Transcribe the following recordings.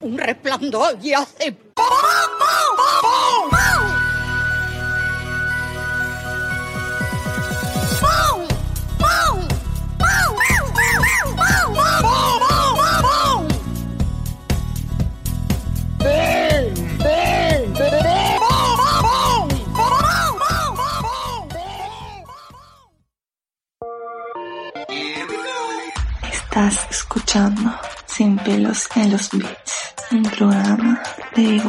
un resplandor y hace Estás escuchando Sin pelos en los beats, un programa de.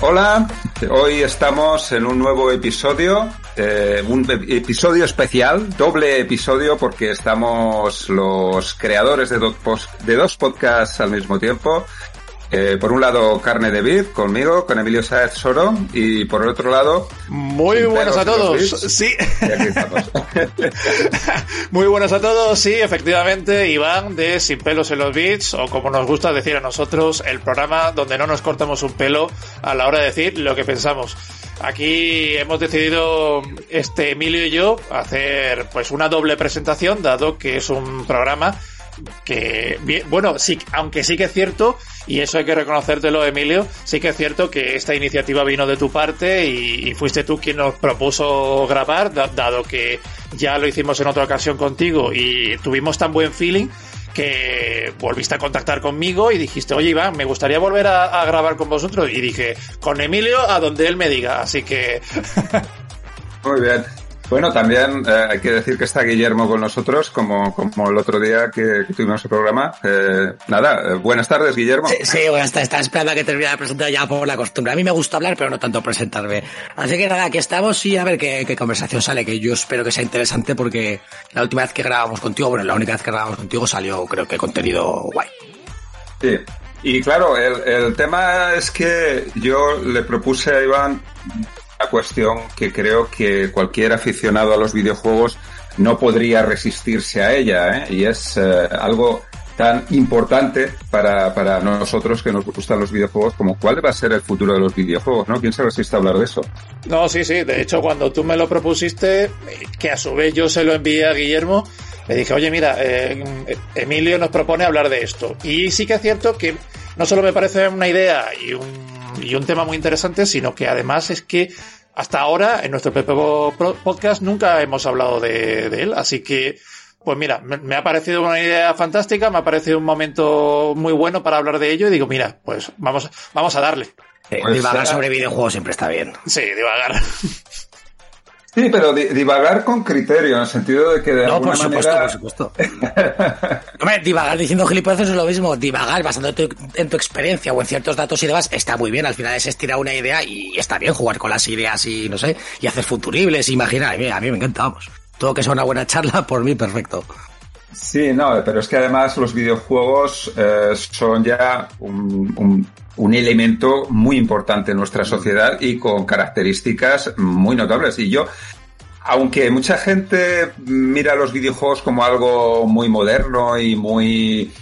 Hola, hoy estamos en un nuevo episodio, eh, un episodio especial, doble episodio porque estamos los creadores de dos podcasts al mismo tiempo. Eh, por un lado, Carne de Vid, conmigo, con Emilio Sáez Soro, y por el otro lado... Muy buenos a todos, sí. Muy buenos a todos, sí, efectivamente, Iván de Sin pelos en los Beats, o como nos gusta decir a nosotros, el programa donde no nos cortamos un pelo a la hora de decir lo que pensamos. Aquí hemos decidido, este Emilio y yo, hacer pues una doble presentación, dado que es un programa que bueno, sí, aunque sí que es cierto, y eso hay que reconocértelo, Emilio, sí que es cierto que esta iniciativa vino de tu parte y, fuiste tú quien nos propuso grabar, dado que ya lo hicimos en otra ocasión contigo y tuvimos tan buen feeling que volviste a contactar conmigo y dijiste, oye Iván, me gustaría volver a grabar con vosotros. Y dije, con Emilio a donde él me diga. Así que... Muy bien. Bueno, también eh, hay que decir que está Guillermo con nosotros, como, como el otro día que, tuvimos el programa. Eh, nada, eh, buenas tardes, Guillermo. Sí, sí buenas tardes. Estaba esperando a que termine de presentar ya por la costumbre. A mí me gusta hablar, pero no tanto presentarme. Así que nada, aquí estamos y a ver qué, qué conversación sale, que yo espero que sea interesante porque la última vez que grabamos contigo, bueno, la única vez que grabamos contigo salió, creo que contenido guay. Sí, y claro, el, el, tema es que yo le propuse a Iván cuestión que creo que cualquier aficionado a los videojuegos no podría resistirse a ella, ¿eh? y es eh, algo tan importante para, para nosotros que nos gustan los videojuegos como cuál va a ser el futuro de los videojuegos, ¿no? ¿Quién se resiste a hablar de eso? No, sí, sí. De hecho, cuando tú me lo propusiste, que a su vez yo se lo envié a Guillermo, le dije, oye, mira, eh, Emilio nos propone hablar de esto. Y sí que es cierto que no solo me parece una idea y un, y un tema muy interesante, sino que además es que hasta ahora, en nuestro PPO podcast, nunca hemos hablado de, él, así que, pues mira, me, ha parecido una idea fantástica, me ha parecido un momento muy bueno para hablar de ello y digo, mira, pues vamos, vamos a darle. Pues, divagar sobre videojuegos siempre está bien. Sí, divagar. Sí, pero divagar con criterio, en el sentido de que de no, alguna por supuesto, manera... por supuesto. Hombre, divagar diciendo gilipollas es lo mismo. Divagar basándote en tu experiencia o en ciertos datos y demás está muy bien. Al final es estirar una idea y está bien jugar con las ideas y, no sé, y hacer futuribles, imaginar. A mí, me encanta, vamos. Todo que sea una buena charla, por mí, perfecto. Sí, no, pero es que además los videojuegos eh, son ya un, un elemento muy importante en nuestra sociedad y con características muy notables. Y yo, aunque mucha gente mira los videojuegos como algo muy moderno y muy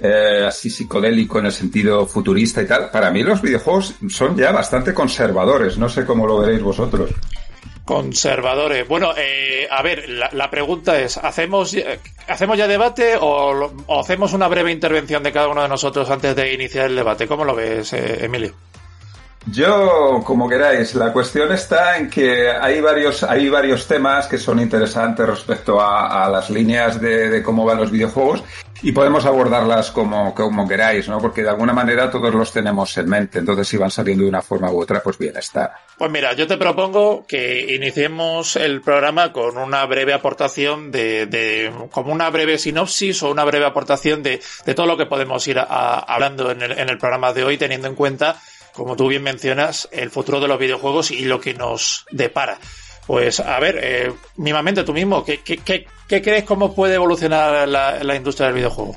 eh, así psicodélico en el sentido futurista y tal, para mí los videojuegos son ya bastante conservadores. No sé cómo lo veréis vosotros. Conservadores. Bueno, eh, a ver, la, pregunta es, ¿hacemos, ¿hacemos ya debate o, hacemos una breve intervención de cada uno de nosotros antes de iniciar el debate? ¿Cómo lo ves, eh, Emilio? Yo, como queráis, la cuestión está en que hay varios, hay varios temas que son interesantes respecto a, las líneas de, cómo van los videojuegos y podemos abordarlas como, como queráis, ¿no? Porque de alguna manera todos los tenemos en mente, entonces si van saliendo de una forma u otra, pues bien está. Pues mira, yo te propongo que iniciemos el programa con una breve aportación de, de como una breve sinopsis o una breve aportación de, de todo lo que podemos ir hablando en el, en el programa de hoy, teniendo en cuenta como tú bien mencionas, el futuro de los videojuegos y lo que nos depara. Pues a ver, eh, tú mismo, ¿qué, qué, crees cómo puede evolucionar la, industria del videojuego?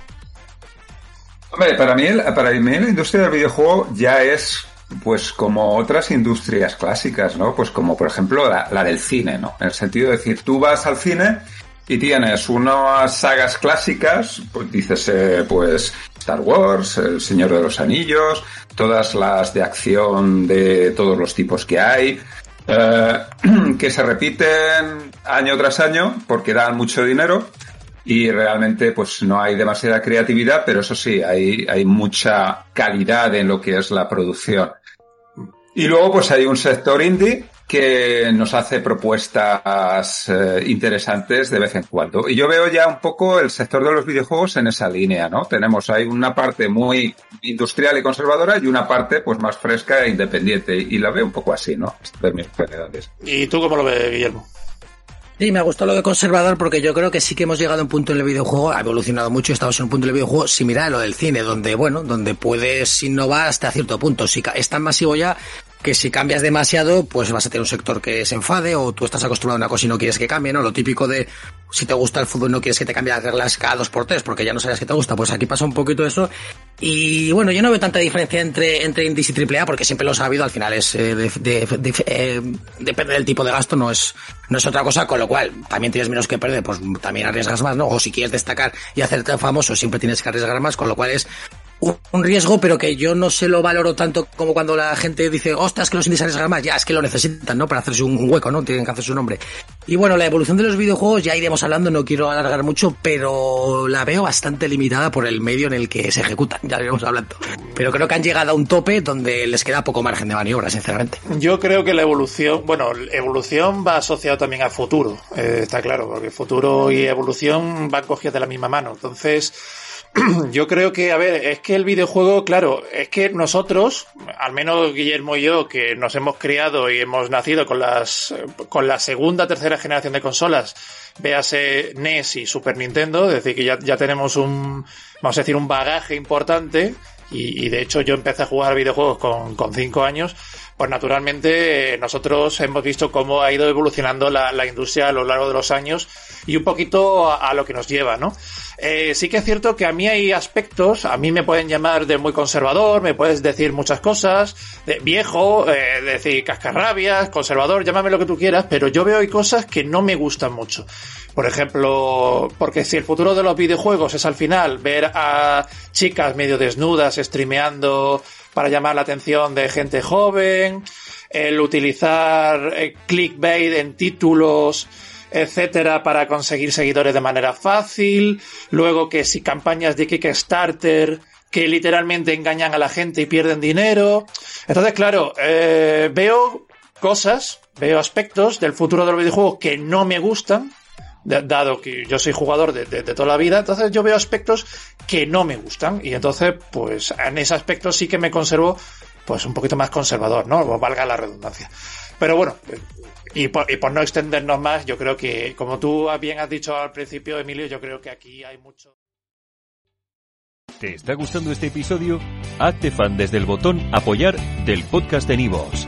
Hombre, para mí, para mí la industria del videojuego ya es pues como otras industrias clásicas, ¿no? Pues como por ejemplo la, la, del cine, ¿no? En el sentido de decir, tú vas al cine y tienes unas sagas clásicas, pues dices, eh, pues Star Wars, El Señor de los Anillos, todas las de acción de todos los tipos que hay, eh, que se repiten año tras año porque dan mucho dinero y realmente pues no hay demasiada creatividad, pero eso sí, hay, hay mucha calidad en lo que es la producción. Y luego pues hay un sector indie que nos hace propuestas eh, interesantes de vez en cuando. Y yo veo ya un poco el sector de los videojuegos en esa línea, ¿no? Tenemos ahí una parte muy industrial y conservadora y una parte pues más fresca e independiente. Y la veo un poco así, ¿no? De mis ¿Y tú cómo lo ves, Guillermo? Sí, me ha gustado lo de conservador porque yo creo que sí que hemos llegado a un punto en el videojuego, ha evolucionado mucho, estamos en un punto del videojuego similar a lo del cine, donde, bueno, donde puedes innovar hasta cierto punto. Si es tan masivo ya que si cambias demasiado, pues vas a tener un sector que se enfade o tú estás acostumbrado a una cosa y no quieres que cambie, ¿no? Lo típico de si te gusta el fútbol no quieres que te cambie las reglas cada dos por tres porque ya no sabes que te gusta, pues aquí pasa un poquito eso. Y bueno, yo no veo tanta diferencia entre, entre indies y AAA porque siempre lo he sabido, al final es eh, eh, depende del tipo de gasto, no es, no es otra cosa, con lo cual también tienes menos que perder, pues también arriesgas más, ¿no? O si quieres destacar y hacerte famoso, siempre tienes que arriesgar más, con lo cual es un riesgo, pero que yo no se lo valoro tanto como cuando la gente dice, ostras, que los indies arriesgan más. Ya, es que lo necesitan, ¿no? Para hacerse un hueco, ¿no? Tienen que hacer su nombre. Y bueno, la evolución de los videojuegos ya iremos hablando, no quiero alargar mucho, pero la veo bastante limitada por el medio en el que se ejecutan, ya iremos hablando. Pero creo que han llegado a un tope donde les queda poco margen de maniobra, sinceramente. Yo creo que la evolución, bueno, evolución va asociado también a futuro, eh, está claro, porque futuro y evolución van cogidas de la misma mano. Entonces, yo creo que, a ver, es que el videojuego, claro, es que nosotros, al menos Guillermo y yo, que nos hemos criado y hemos nacido con las, con la segunda, tercera generación de consolas, véase NES y Super Nintendo, es decir, que ya, ya tenemos un, vamos a decir, un bagaje importante, y, de hecho yo empecé a jugar videojuegos con, con cinco años, pues naturalmente nosotros hemos visto cómo ha ido evolucionando la, la industria a lo largo de los años y un poquito a lo que nos lleva, ¿no? Eh, sí que es cierto que a mí hay aspectos, a mí me pueden llamar de muy conservador, me puedes decir muchas cosas, de viejo, eh, decir cascarrabias, conservador, llámame lo que tú quieras, pero yo veo hay cosas que no me gustan mucho. Por ejemplo, porque si el futuro de los videojuegos es al final ver a chicas medio desnudas streameando para llamar la atención de gente joven, el utilizar eh, clickbait en títulos, etcétera, para conseguir seguidores de manera fácil. Luego que si campañas de Kickstarter que literalmente engañan a la gente y pierden dinero. Entonces, claro, eh, veo cosas, veo aspectos del futuro del videojuego que no me gustan, dado que yo soy jugador de, de, toda la vida, entonces yo veo aspectos que no me gustan y entonces, pues en ese aspecto sí que me conservo pues un poquito más conservador, ¿no? Valga la redundancia. Pero bueno, y por, y por no extendernos más, yo creo que, como tú bien has dicho al principio, Emilio, yo creo que aquí hay mucho. ¿Te está gustando este episodio? Hazte fan desde el botón Apoyar del podcast de Nivos.